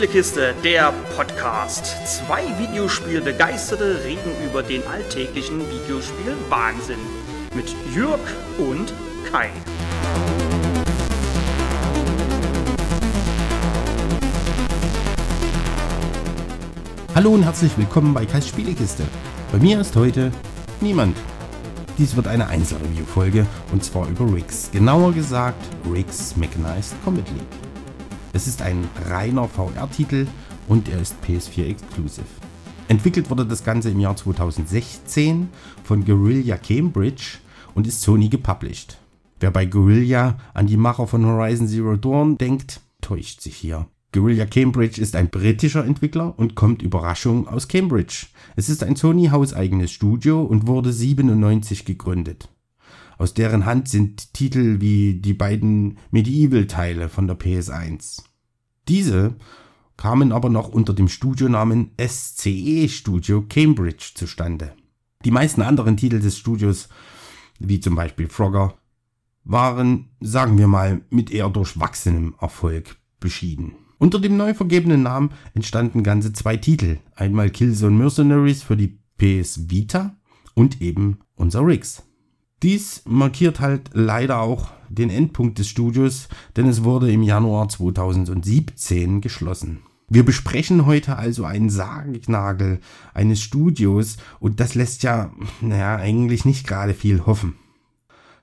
Spielekiste, der Podcast. Zwei Videospielbegeisterte reden über den alltäglichen Videospiel-Wahnsinn. Mit Jörg und Kai. Hallo und herzlich willkommen bei Kais Spielekiste. Bei mir ist heute niemand. Dies wird eine Einzelreview-Folge und zwar über Riggs. Genauer gesagt Riggs Mechanized Combat League. Es ist ein reiner VR-Titel und er ist PS4 Exclusive. Entwickelt wurde das Ganze im Jahr 2016 von Guerrilla Cambridge und ist Sony gepublished. Wer bei Guerrilla an die Macher von Horizon Zero Dawn denkt, täuscht sich hier. Guerrilla Cambridge ist ein britischer Entwickler und kommt Überraschung aus Cambridge. Es ist ein Sony hauseigenes Studio und wurde 97 gegründet. Aus deren Hand sind Titel wie die beiden Medieval-Teile von der PS1. Diese kamen aber noch unter dem Studionamen SCE Studio Cambridge zustande. Die meisten anderen Titel des Studios, wie zum Beispiel Frogger, waren, sagen wir mal, mit eher durchwachsenem Erfolg beschieden. Unter dem neu vergebenen Namen entstanden ganze zwei Titel. Einmal Killzone Mercenaries für die PS Vita und eben unser Riggs. Dies markiert halt leider auch den Endpunkt des Studios, denn es wurde im Januar 2017 geschlossen. Wir besprechen heute also einen Sargnagel eines Studios und das lässt ja, naja, eigentlich nicht gerade viel hoffen.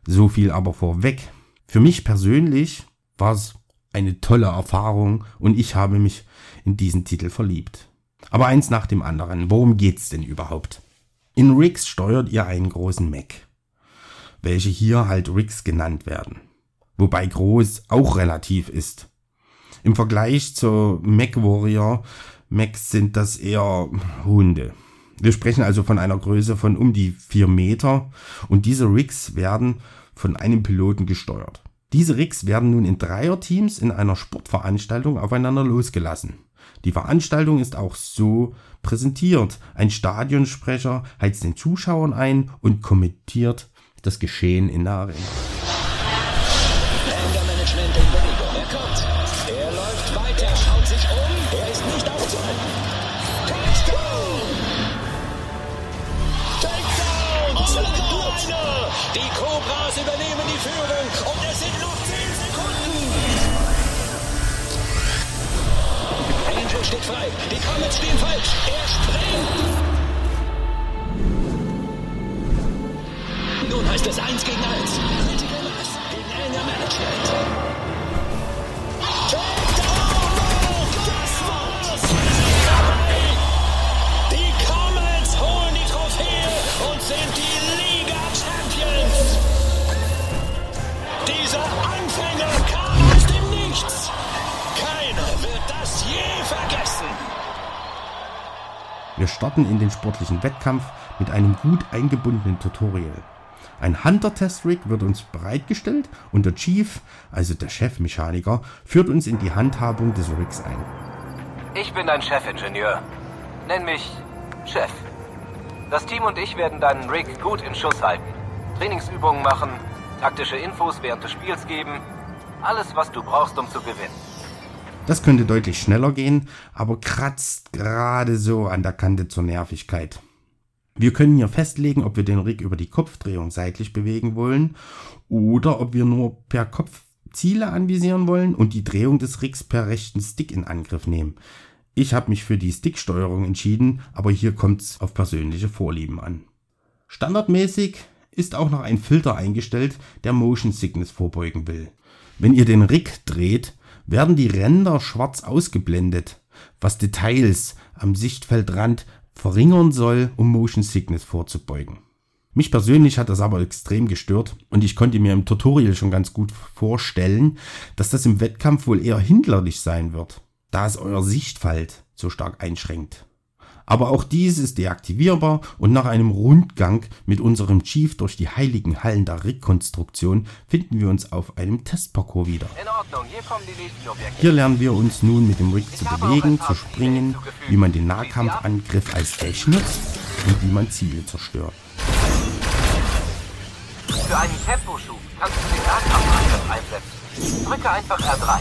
So viel aber vorweg. Für mich persönlich war es eine tolle Erfahrung und ich habe mich in diesen Titel verliebt. Aber eins nach dem anderen. Worum geht's denn überhaupt? In Riggs steuert ihr einen großen Mac welche hier halt Rigs genannt werden. Wobei groß auch relativ ist. Im Vergleich zur Mac Warrior Macs sind das eher Hunde. Wir sprechen also von einer Größe von um die 4 Meter und diese Rigs werden von einem Piloten gesteuert. Diese Rigs werden nun in Dreierteams in einer Sportveranstaltung aufeinander losgelassen. Die Veranstaltung ist auch so präsentiert. Ein Stadionsprecher heizt den Zuschauern ein und kommentiert das Geschehen in der Arena. Management in Bewegung. Er kommt. Er läuft weiter, schaut sich um. Er ist nicht aufzuhalten. Touchdown! Takedown! Die Cobras übernehmen die Führung und es sind noch 10 Sekunden. Angel steht frei. Die Comets stehen falsch. Er springt. Es 1 gegen 1. Critical Mass gegen Anger Management. Takedown! Das war's! Die Comets holen die Trophäe und sind die Liga-Champions. Dieser Anfänger kam aus dem Nichts. Keiner wird das je vergessen. Wir starten in den sportlichen Wettkampf mit einem gut eingebundenen Tutorial. Ein Hunter-Test-Rig wird uns bereitgestellt und der Chief, also der Chefmechaniker, führt uns in die Handhabung des Rigs ein. Ich bin dein Chefingenieur. Nenn mich Chef. Das Team und ich werden deinen Rig gut in Schuss halten. Trainingsübungen machen, taktische Infos während des Spiels geben. Alles, was du brauchst, um zu gewinnen. Das könnte deutlich schneller gehen, aber kratzt gerade so an der Kante zur Nervigkeit. Wir können hier festlegen, ob wir den Rig über die Kopfdrehung seitlich bewegen wollen oder ob wir nur per Kopf Ziele anvisieren wollen und die Drehung des Rigs per rechten Stick in Angriff nehmen. Ich habe mich für die Sticksteuerung entschieden, aber hier kommt es auf persönliche Vorlieben an. Standardmäßig ist auch noch ein Filter eingestellt, der Motion Sickness vorbeugen will. Wenn ihr den Rig dreht, werden die Ränder schwarz ausgeblendet, was Details am Sichtfeldrand verringern soll, um Motion Sickness vorzubeugen. Mich persönlich hat das aber extrem gestört und ich konnte mir im Tutorial schon ganz gut vorstellen, dass das im Wettkampf wohl eher hinderlich sein wird, da es euer Sichtfeld so stark einschränkt. Aber auch dies ist deaktivierbar und nach einem Rundgang mit unserem Chief durch die heiligen Hallen der Rekonstruktion finden wir uns auf einem Testparcours wieder. Hier, Hier lernen wir uns nun mit dem Rig zu bewegen, zu springen, wie man den Nahkampfangriff als Dash nutzt und wie man Ziele zerstört. Für einen Temposchub kannst du den Nahkampfangriff einsetzen. Drücke einfach R3.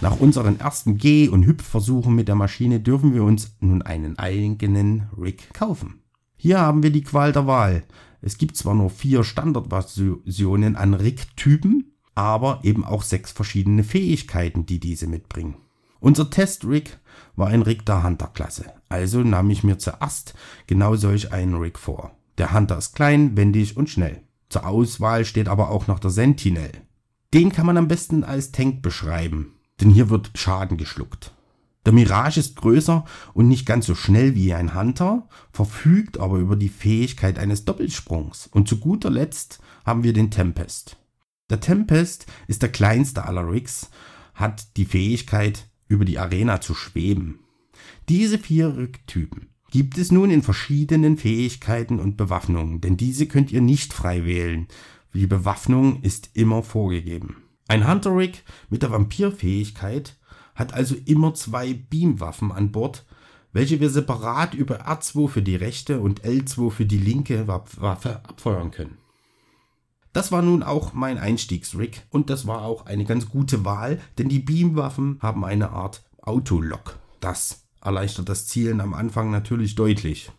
Nach unseren ersten Geh- und Hüpfversuchen mit der Maschine dürfen wir uns nun einen eigenen Rig kaufen. Hier haben wir die Qual der Wahl. Es gibt zwar nur vier Standardversionen an Rig-Typen, aber eben auch sechs verschiedene Fähigkeiten, die diese mitbringen. Unser Test-Rig war ein Rig der Hunter-Klasse, also nahm ich mir zuerst genau solch einen Rig vor. Der Hunter ist klein, wendig und schnell. Zur Auswahl steht aber auch noch der Sentinel. Den kann man am besten als Tank beschreiben denn hier wird Schaden geschluckt. Der Mirage ist größer und nicht ganz so schnell wie ein Hunter, verfügt aber über die Fähigkeit eines Doppelsprungs. Und zu guter Letzt haben wir den Tempest. Der Tempest ist der kleinste aller Rigs, hat die Fähigkeit, über die Arena zu schweben. Diese vier Rig-Typen gibt es nun in verschiedenen Fähigkeiten und Bewaffnungen, denn diese könnt ihr nicht frei wählen. Die Bewaffnung ist immer vorgegeben. Ein Hunter-Rig mit der Vampir-Fähigkeit hat also immer zwei Beamwaffen an Bord, welche wir separat über R2 für die rechte und L2 für die linke Waffe abfeuern können. Das war nun auch mein Einstiegsrig und das war auch eine ganz gute Wahl, denn die Beamwaffen haben eine Art Autolock. Das erleichtert das Zielen am Anfang natürlich deutlich.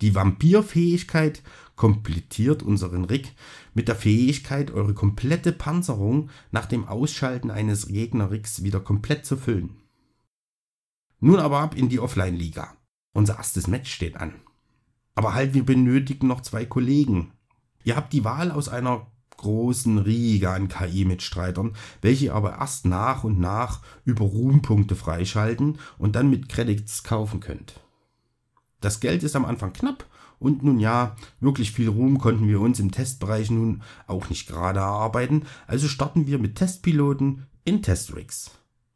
Die Vampir-Fähigkeit komplettiert unseren Rig mit der Fähigkeit, eure komplette Panzerung nach dem Ausschalten eines Gegnerrigs wieder komplett zu füllen. Nun aber ab in die Offline-Liga. Unser erstes Match steht an. Aber halt, wir benötigen noch zwei Kollegen. Ihr habt die Wahl aus einer großen Riege an KI-Mitstreitern, welche aber erst nach und nach über Ruhmpunkte freischalten und dann mit Credits kaufen könnt. Das Geld ist am Anfang knapp und nun ja, wirklich viel Ruhm konnten wir uns im Testbereich nun auch nicht gerade erarbeiten, also starten wir mit Testpiloten in Testrigs.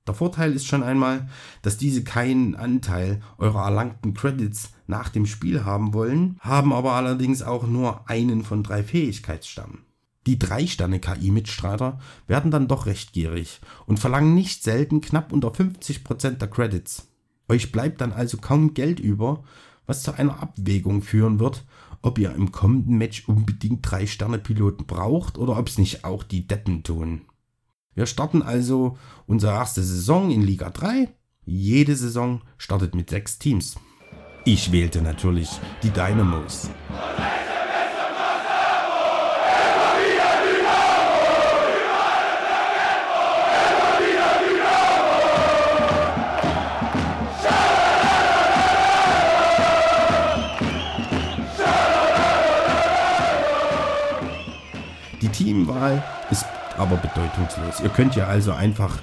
Der Vorteil ist schon einmal, dass diese keinen Anteil eurer erlangten Credits nach dem Spiel haben wollen, haben aber allerdings auch nur einen von drei Fähigkeitsstamm. Die 3-Sterne-KI-Mitstreiter werden dann doch recht gierig und verlangen nicht selten knapp unter 50% der Credits. Euch bleibt dann also kaum Geld über, was zu einer Abwägung führen wird, ob ihr im kommenden Match unbedingt 3-Sterne-Piloten braucht oder ob es nicht auch die Deppen tun. Wir starten also unsere erste Saison in Liga 3. Jede Saison startet mit sechs Teams. Ich wählte natürlich die Dynamos. Teamwahl ist aber bedeutungslos. Ihr könnt ja also einfach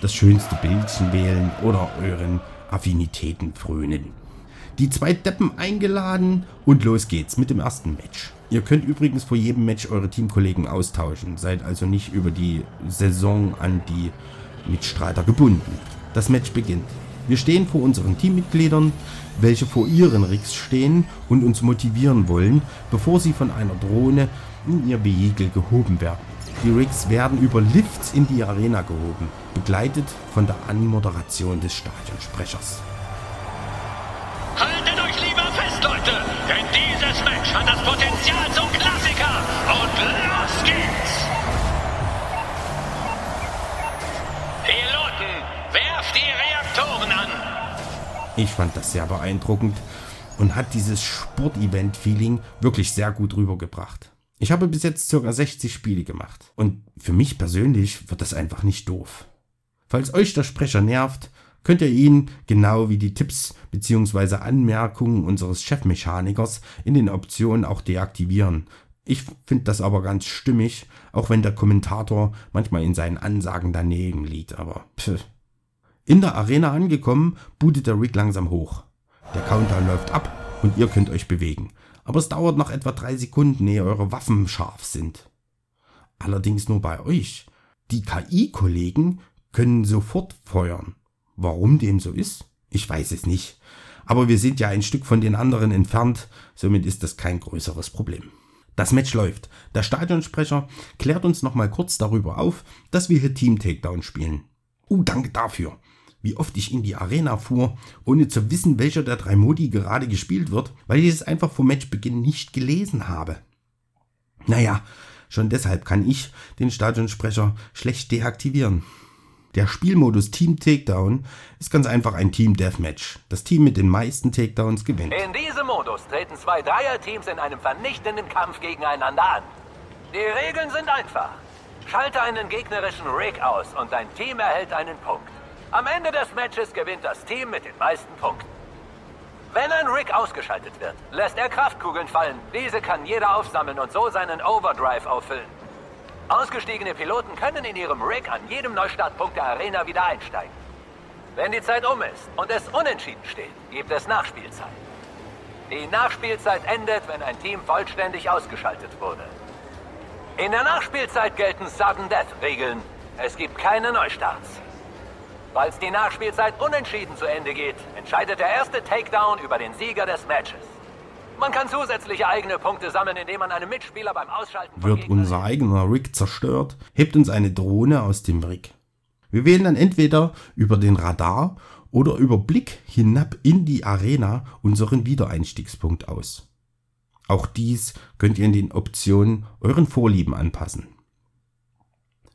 das schönste Bildchen wählen oder euren Affinitäten frönen. Die zwei Deppen eingeladen und los geht's mit dem ersten Match. Ihr könnt übrigens vor jedem Match eure Teamkollegen austauschen, seid also nicht über die Saison an die Mitstreiter gebunden. Das Match beginnt. Wir stehen vor unseren Teammitgliedern, welche vor ihren Rigs stehen und uns motivieren wollen, bevor sie von einer Drohne in ihr Vehikel gehoben werden. Die Rigs werden über Lifts in die Arena gehoben, begleitet von der Anmoderation des Stadionsprechers. Haltet euch lieber fest, Leute, denn dieses Match hat das Potenzial zum Klassiker. Und los geht's! Piloten, werft die Reaktoren an! Ich fand das sehr beeindruckend und hat dieses Sportevent-Feeling wirklich sehr gut rübergebracht. Ich habe bis jetzt ca. 60 Spiele gemacht und für mich persönlich wird das einfach nicht doof. Falls euch der Sprecher nervt, könnt ihr ihn, genau wie die Tipps bzw. Anmerkungen unseres Chefmechanikers, in den Optionen auch deaktivieren. Ich finde das aber ganz stimmig, auch wenn der Kommentator manchmal in seinen Ansagen daneben liegt, aber pff. In der Arena angekommen, bootet der Rig langsam hoch. Der Countdown läuft ab und ihr könnt euch bewegen aber es dauert noch etwa drei Sekunden, ehe eure Waffen scharf sind. Allerdings nur bei euch. Die KI-Kollegen können sofort feuern. Warum dem so ist? Ich weiß es nicht. Aber wir sind ja ein Stück von den anderen entfernt, somit ist das kein größeres Problem. Das Match läuft. Der Stadionsprecher klärt uns nochmal kurz darüber auf, dass wir hier Team Takedown spielen. Uh, danke dafür wie oft ich in die Arena fuhr, ohne zu wissen, welcher der drei Modi gerade gespielt wird, weil ich es einfach vor Matchbeginn nicht gelesen habe. Naja, schon deshalb kann ich den Stadionsprecher schlecht deaktivieren. Der Spielmodus Team Takedown ist ganz einfach ein Team Deathmatch. Das Team mit den meisten Takedowns gewinnt. In diesem Modus treten zwei Dreierteams in einem vernichtenden Kampf gegeneinander an. Die Regeln sind einfach. Schalte einen gegnerischen Rig aus und dein Team erhält einen Punkt. Am Ende des Matches gewinnt das Team mit den meisten Punkten. Wenn ein Rig ausgeschaltet wird, lässt er Kraftkugeln fallen. Diese kann jeder aufsammeln und so seinen Overdrive auffüllen. Ausgestiegene Piloten können in ihrem Rig an jedem Neustartpunkt der Arena wieder einsteigen. Wenn die Zeit um ist und es unentschieden steht, gibt es Nachspielzeit. Die Nachspielzeit endet, wenn ein Team vollständig ausgeschaltet wurde. In der Nachspielzeit gelten Sudden Death Regeln. Es gibt keine Neustarts. Falls die Nachspielzeit unentschieden zu Ende geht, entscheidet der erste Takedown über den Sieger des Matches. Man kann zusätzliche eigene Punkte sammeln, indem man einem Mitspieler beim Ausschalten Wird unser eigener Rig zerstört, hebt uns eine Drohne aus dem Rig. Wir wählen dann entweder über den Radar oder über Blick hinab in die Arena unseren Wiedereinstiegspunkt aus. Auch dies könnt ihr in den Optionen euren Vorlieben anpassen.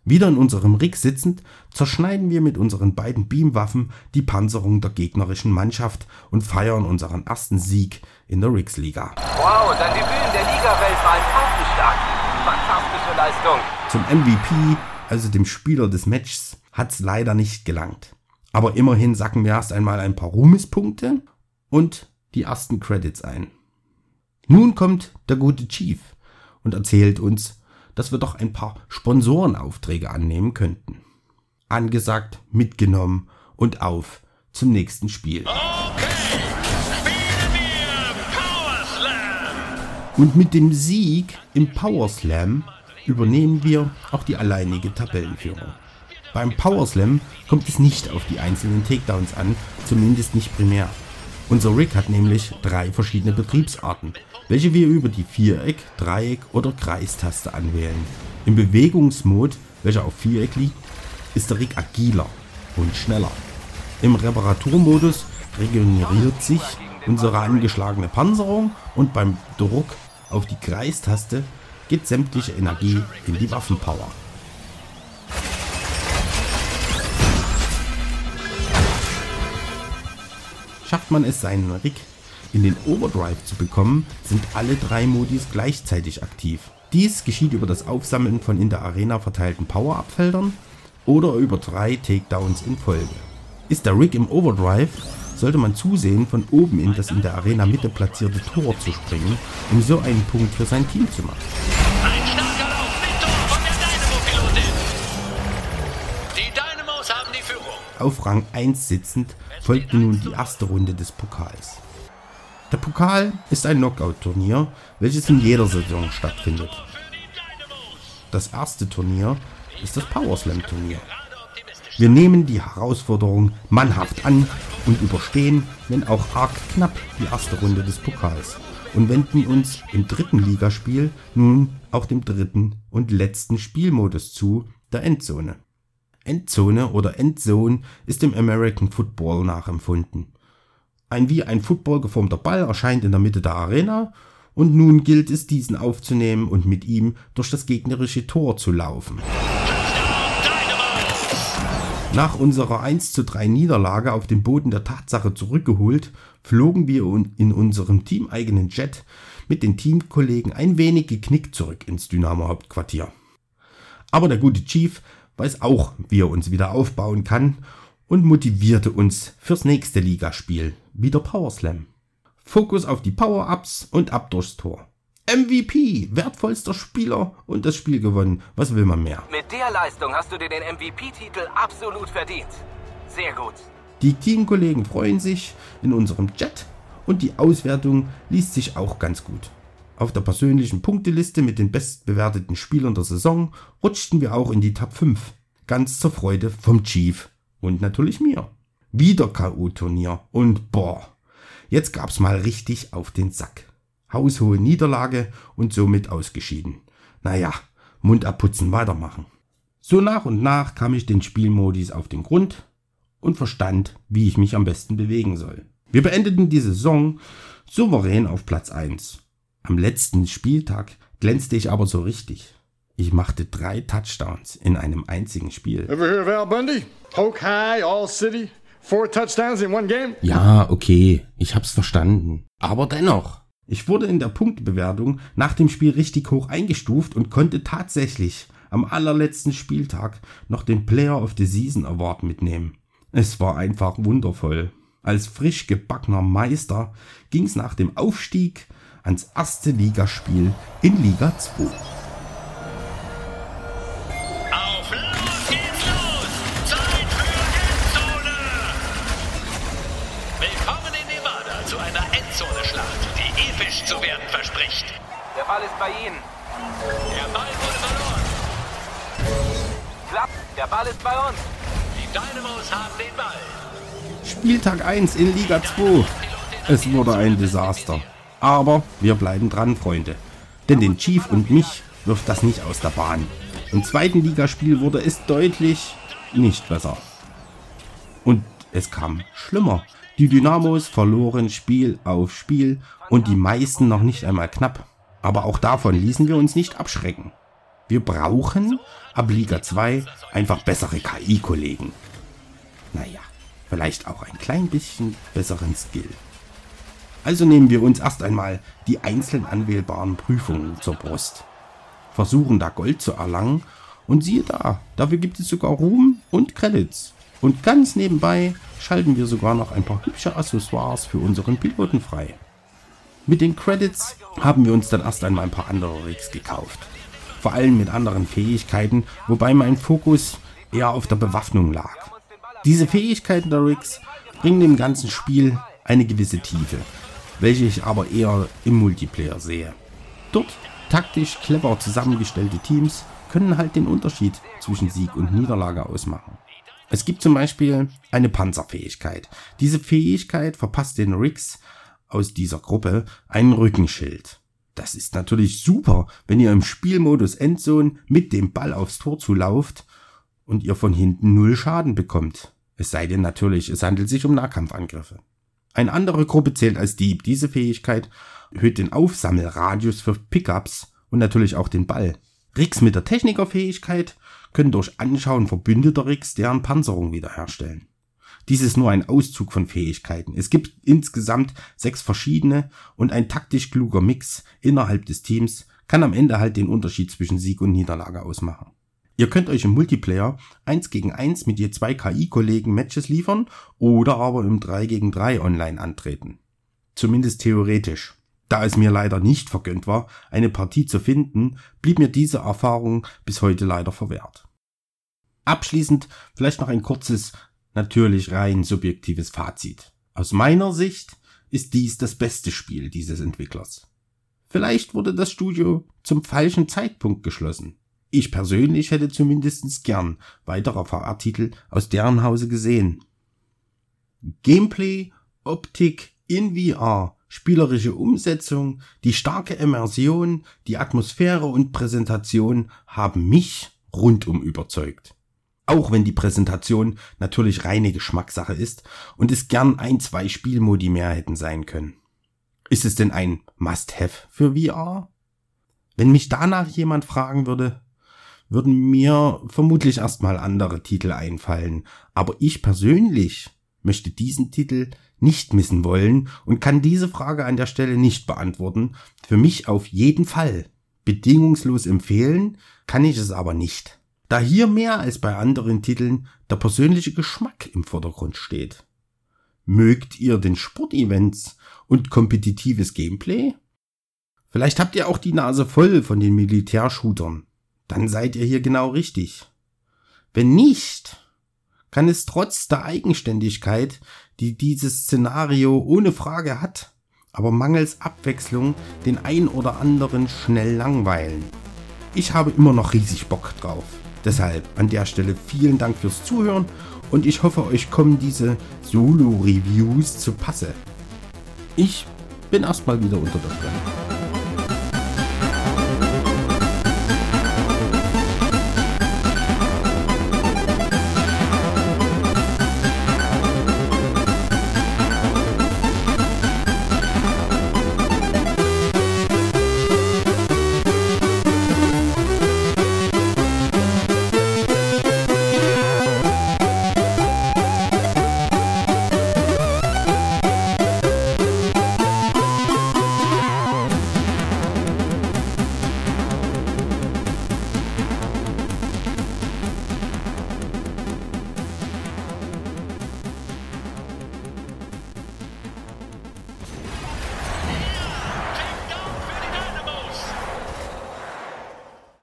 Wieder in unserem Rig sitzend, zerschneiden wir mit unseren beiden Beamwaffen die Panzerung der gegnerischen Mannschaft und feiern unseren ersten Sieg in der Rigsliga. Wow, dein Debüt in der Liga-Welt war ein Paukenstark. Fantastische Leistung. Zum MVP, also dem Spieler des Matches, hat's leider nicht gelangt. Aber immerhin sacken wir erst einmal ein paar Ruhmespunkte und die ersten Credits ein. Nun kommt der gute Chief und erzählt uns, dass wir doch ein paar Sponsorenaufträge annehmen könnten. Angesagt, mitgenommen und auf zum nächsten Spiel. Okay. Und mit dem Sieg im Power Slam übernehmen wir auch die alleinige Tabellenführung. Beim Power Slam kommt es nicht auf die einzelnen Takedowns an, zumindest nicht primär. Unser Rig hat nämlich drei verschiedene Betriebsarten, welche wir über die Viereck-, Dreieck- oder Kreistaste anwählen. Im Bewegungsmod, welcher auf Viereck liegt, ist der Rig agiler und schneller. Im Reparaturmodus regeneriert sich unsere angeschlagene Panzerung und beim Druck auf die Kreistaste geht sämtliche Energie in die Waffenpower. Schafft man es, seinen Rig in den Overdrive zu bekommen, sind alle drei Modis gleichzeitig aktiv. Dies geschieht über das Aufsammeln von in der Arena verteilten Power-Up-Feldern oder über drei Takedowns in Folge. Ist der Rig im Overdrive, sollte man zusehen, von oben in das in der Arena Mitte platzierte Tor zu springen, um so einen Punkt für sein Team zu machen. Auf Rang 1 sitzend folgte nun die erste Runde des Pokals. Der Pokal ist ein Knockout-Turnier, welches in jeder Saison stattfindet. Das erste Turnier ist das Power Slam Turnier. Wir nehmen die Herausforderung mannhaft an und überstehen, wenn auch arg knapp, die erste Runde des Pokals und wenden uns im dritten Ligaspiel nun auch dem dritten und letzten Spielmodus zu, der Endzone. Endzone oder Endzone ist dem American Football nachempfunden. Ein wie ein Football geformter Ball erscheint in der Mitte der Arena und nun gilt es, diesen aufzunehmen und mit ihm durch das gegnerische Tor zu laufen. Nach unserer 1 zu 3 Niederlage auf dem Boden der Tatsache zurückgeholt, flogen wir in unserem teameigenen Jet mit den Teamkollegen ein wenig geknickt zurück ins Dynamo-Hauptquartier. Aber der gute Chief weiß auch, wie er uns wieder aufbauen kann und motivierte uns fürs nächste Ligaspiel, wieder Power Slam. Fokus auf die Power-Ups und ab durchs Tor. MVP, wertvollster Spieler und das Spiel gewonnen. Was will man mehr? Mit der Leistung hast du dir den MVP-Titel absolut verdient. Sehr gut. Die Teamkollegen freuen sich in unserem Chat und die Auswertung liest sich auch ganz gut. Auf der persönlichen Punkteliste mit den bestbewerteten Spielern der Saison rutschten wir auch in die Top 5. Ganz zur Freude vom Chief und natürlich mir. Wieder K.O.-Turnier und boah, jetzt gab's mal richtig auf den Sack. Haushohe Niederlage und somit ausgeschieden. Naja, Mund abputzen, weitermachen. So nach und nach kam ich den Spielmodis auf den Grund und verstand, wie ich mich am besten bewegen soll. Wir beendeten die Saison souverän auf Platz 1. Am letzten Spieltag glänzte ich aber so richtig. Ich machte drei Touchdowns in einem einzigen Spiel. Ever hear of Al Bundy? High, All City, four touchdowns in one game. Ja, okay, ich hab's verstanden. Aber dennoch. Ich wurde in der Punktebewertung nach dem Spiel richtig hoch eingestuft und konnte tatsächlich am allerletzten Spieltag noch den Player of the Season Award mitnehmen. Es war einfach wundervoll. Als frisch gebackener Meister ging's nach dem Aufstieg ans erste Ligaspiel in Liga 2. Auf los geht's los! Zeit für Endzone! Willkommen in Nevada zu einer Endzone-Schlacht, die episch zu werden verspricht. Der Ball ist bei Ihnen. Der Ball wurde verloren. Klapp, der Ball ist bei uns. Die Dynamos haben den Ball. Spieltag 1 in Liga 2. Es wurde ein Desaster. Aber wir bleiben dran, Freunde. Denn den Chief und mich wirft das nicht aus der Bahn. Im zweiten Ligaspiel wurde es deutlich nicht besser. Und es kam schlimmer. Die Dynamos verloren Spiel auf Spiel und die meisten noch nicht einmal knapp. Aber auch davon ließen wir uns nicht abschrecken. Wir brauchen ab Liga 2 einfach bessere KI-Kollegen. Naja, vielleicht auch ein klein bisschen besseren Skill. Also nehmen wir uns erst einmal die einzeln anwählbaren Prüfungen zur Brust. Versuchen da Gold zu erlangen und siehe da, dafür gibt es sogar Ruhm und Credits. Und ganz nebenbei schalten wir sogar noch ein paar hübsche Accessoires für unseren Piloten frei. Mit den Credits haben wir uns dann erst einmal ein paar andere Rigs gekauft. Vor allem mit anderen Fähigkeiten, wobei mein Fokus eher auf der Bewaffnung lag. Diese Fähigkeiten der Rigs bringen dem ganzen Spiel eine gewisse Tiefe, welche ich aber eher im Multiplayer sehe. Dort taktisch clever zusammengestellte Teams können halt den Unterschied zwischen Sieg und Niederlage ausmachen. Es gibt zum Beispiel eine Panzerfähigkeit. Diese Fähigkeit verpasst den Rigs aus dieser Gruppe einen Rückenschild. Das ist natürlich super, wenn ihr im Spielmodus Endzone mit dem Ball aufs Tor zulauft und ihr von hinten null Schaden bekommt. Es sei denn natürlich, es handelt sich um Nahkampfangriffe. Eine andere Gruppe zählt als Dieb. Diese Fähigkeit erhöht den Aufsammelradius für Pickups und natürlich auch den Ball. Rigs mit der Technikerfähigkeit können durch Anschauen verbündeter Rigs deren Panzerung wiederherstellen. Dies ist nur ein Auszug von Fähigkeiten. Es gibt insgesamt sechs verschiedene und ein taktisch kluger Mix innerhalb des Teams kann am Ende halt den Unterschied zwischen Sieg und Niederlage ausmachen. Ihr könnt euch im Multiplayer 1 gegen 1 mit je zwei KI-Kollegen Matches liefern oder aber im 3 gegen 3 online antreten. Zumindest theoretisch. Da es mir leider nicht vergönnt war, eine Partie zu finden, blieb mir diese Erfahrung bis heute leider verwehrt. Abschließend vielleicht noch ein kurzes, natürlich rein subjektives Fazit. Aus meiner Sicht ist dies das beste Spiel dieses Entwicklers. Vielleicht wurde das Studio zum falschen Zeitpunkt geschlossen. Ich persönlich hätte zumindest gern weitere VR-Titel aus deren Hause gesehen. Gameplay, Optik in VR, spielerische Umsetzung, die starke Immersion, die Atmosphäre und Präsentation haben mich rundum überzeugt. Auch wenn die Präsentation natürlich reine Geschmackssache ist und es gern ein, zwei Spielmodi mehr hätten sein können. Ist es denn ein Must-Have für VR? Wenn mich danach jemand fragen würde, würden mir vermutlich erstmal andere Titel einfallen. Aber ich persönlich möchte diesen Titel nicht missen wollen und kann diese Frage an der Stelle nicht beantworten. Für mich auf jeden Fall. Bedingungslos empfehlen kann ich es aber nicht. Da hier mehr als bei anderen Titeln der persönliche Geschmack im Vordergrund steht. Mögt ihr den Sportevents und kompetitives Gameplay? Vielleicht habt ihr auch die Nase voll von den Militärshootern dann seid ihr hier genau richtig. Wenn nicht, kann es trotz der Eigenständigkeit, die dieses Szenario ohne Frage hat, aber mangels Abwechslung den ein oder anderen schnell langweilen. Ich habe immer noch riesig Bock drauf. Deshalb an der Stelle vielen Dank fürs Zuhören und ich hoffe, euch kommen diese Solo-Reviews zu Passe. Ich bin erstmal wieder unter der Brille.